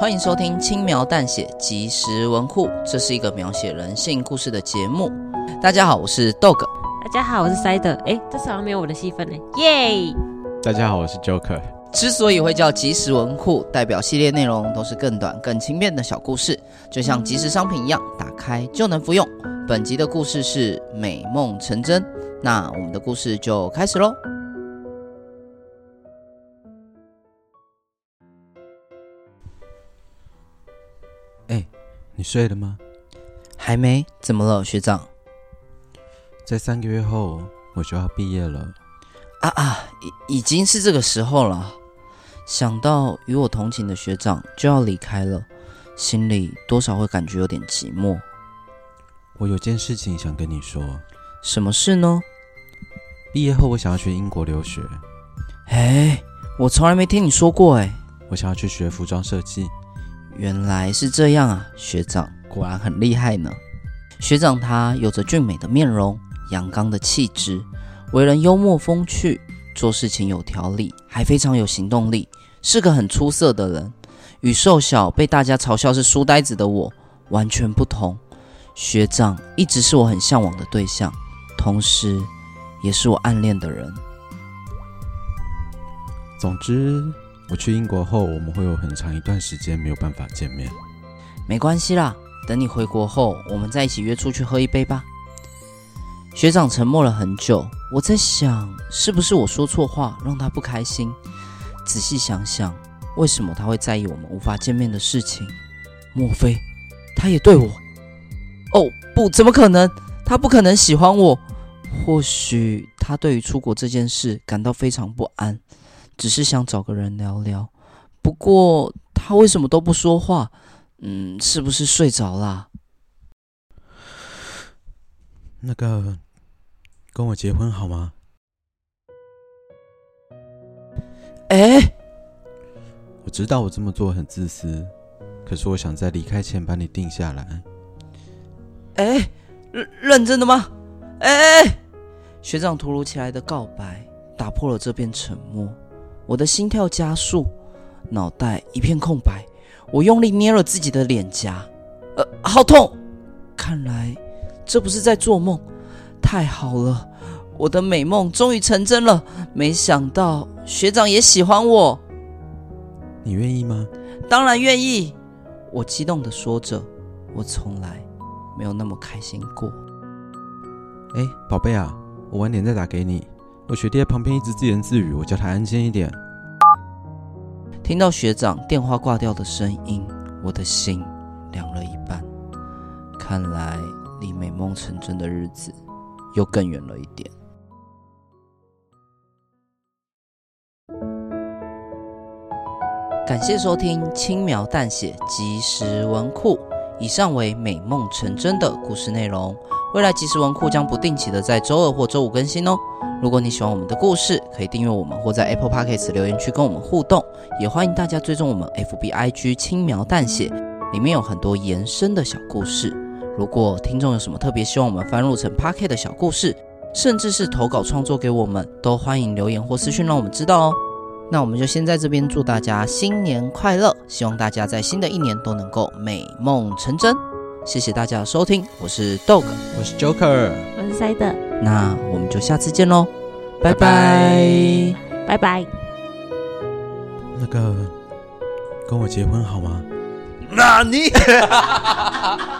欢迎收听轻描淡写即时文库，这是一个描写人性故事的节目。大家好，我是 Dog。大家好，我是 Side。哎，这次好像没有我的戏份呢。耶！大家好，我是 Joker。之所以会叫即时文库，代表系列内容都是更短、更轻便的小故事，就像即时商品一样，打开就能服用。本集的故事是美梦成真，那我们的故事就开始喽。你睡了吗？还没。怎么了，学长？在三个月后，我就要毕业了。啊啊，已已经是这个时候了。想到与我同寝的学长就要离开了，心里多少会感觉有点寂寞。我有件事情想跟你说。什么事呢？毕业后，我想要去英国留学。哎，我从来没听你说过哎。我想要去学服装设计。原来是这样啊，学长果然很厉害呢。学长他有着俊美的面容，阳刚的气质，为人幽默风趣，做事情有条理，还非常有行动力，是个很出色的人。与瘦小被大家嘲笑是书呆子的我完全不同。学长一直是我很向往的对象，同时也是我暗恋的人。总之。我去英国后，我们会有很长一段时间没有办法见面。没关系啦，等你回国后，我们再一起约出去喝一杯吧。学长沉默了很久，我在想，是不是我说错话让他不开心？仔细想想，为什么他会在意我们无法见面的事情？莫非他也对我？哦，不，怎么可能？他不可能喜欢我。或许他对于出国这件事感到非常不安。只是想找个人聊聊，不过他为什么都不说话？嗯，是不是睡着啦？那个，跟我结婚好吗？哎，我知道我这么做很自私，可是我想在离开前把你定下来。哎，认认真的吗？哎，学长突如其来的告白打破了这片沉默。我的心跳加速，脑袋一片空白。我用力捏了自己的脸颊，呃，好痛！看来这不是在做梦。太好了，我的美梦终于成真了。没想到学长也喜欢我。你愿意吗？当然愿意。我激动的说着。我从来没有那么开心过。哎，宝贝啊，我晚点再打给你。我学弟在旁边一直自言自语，我叫他安静一点。听到学长电话挂掉的声音，我的心凉了一半。看来离美梦成真的日子又更远了一点。感谢收听轻描淡写即时文库，以上为美梦成真的故事内容。未来即时文库将不定期的在周二或周五更新哦。如果你喜欢我们的故事，可以订阅我们或在 Apple Podcast 留言区跟我们互动，也欢迎大家追踪我们 FB IG 轻描淡写，里面有很多延伸的小故事。如果听众有什么特别希望我们翻录成 Podcast 的小故事，甚至是投稿创作给我们，都欢迎留言或私讯让我们知道哦。那我们就先在这边祝大家新年快乐，希望大家在新的一年都能够美梦成真。谢谢大家的收听，我是 Dog，我是 Joker，我是 Side，那我们就下次见喽，拜拜，拜拜。那个，跟我结婚好吗？那你。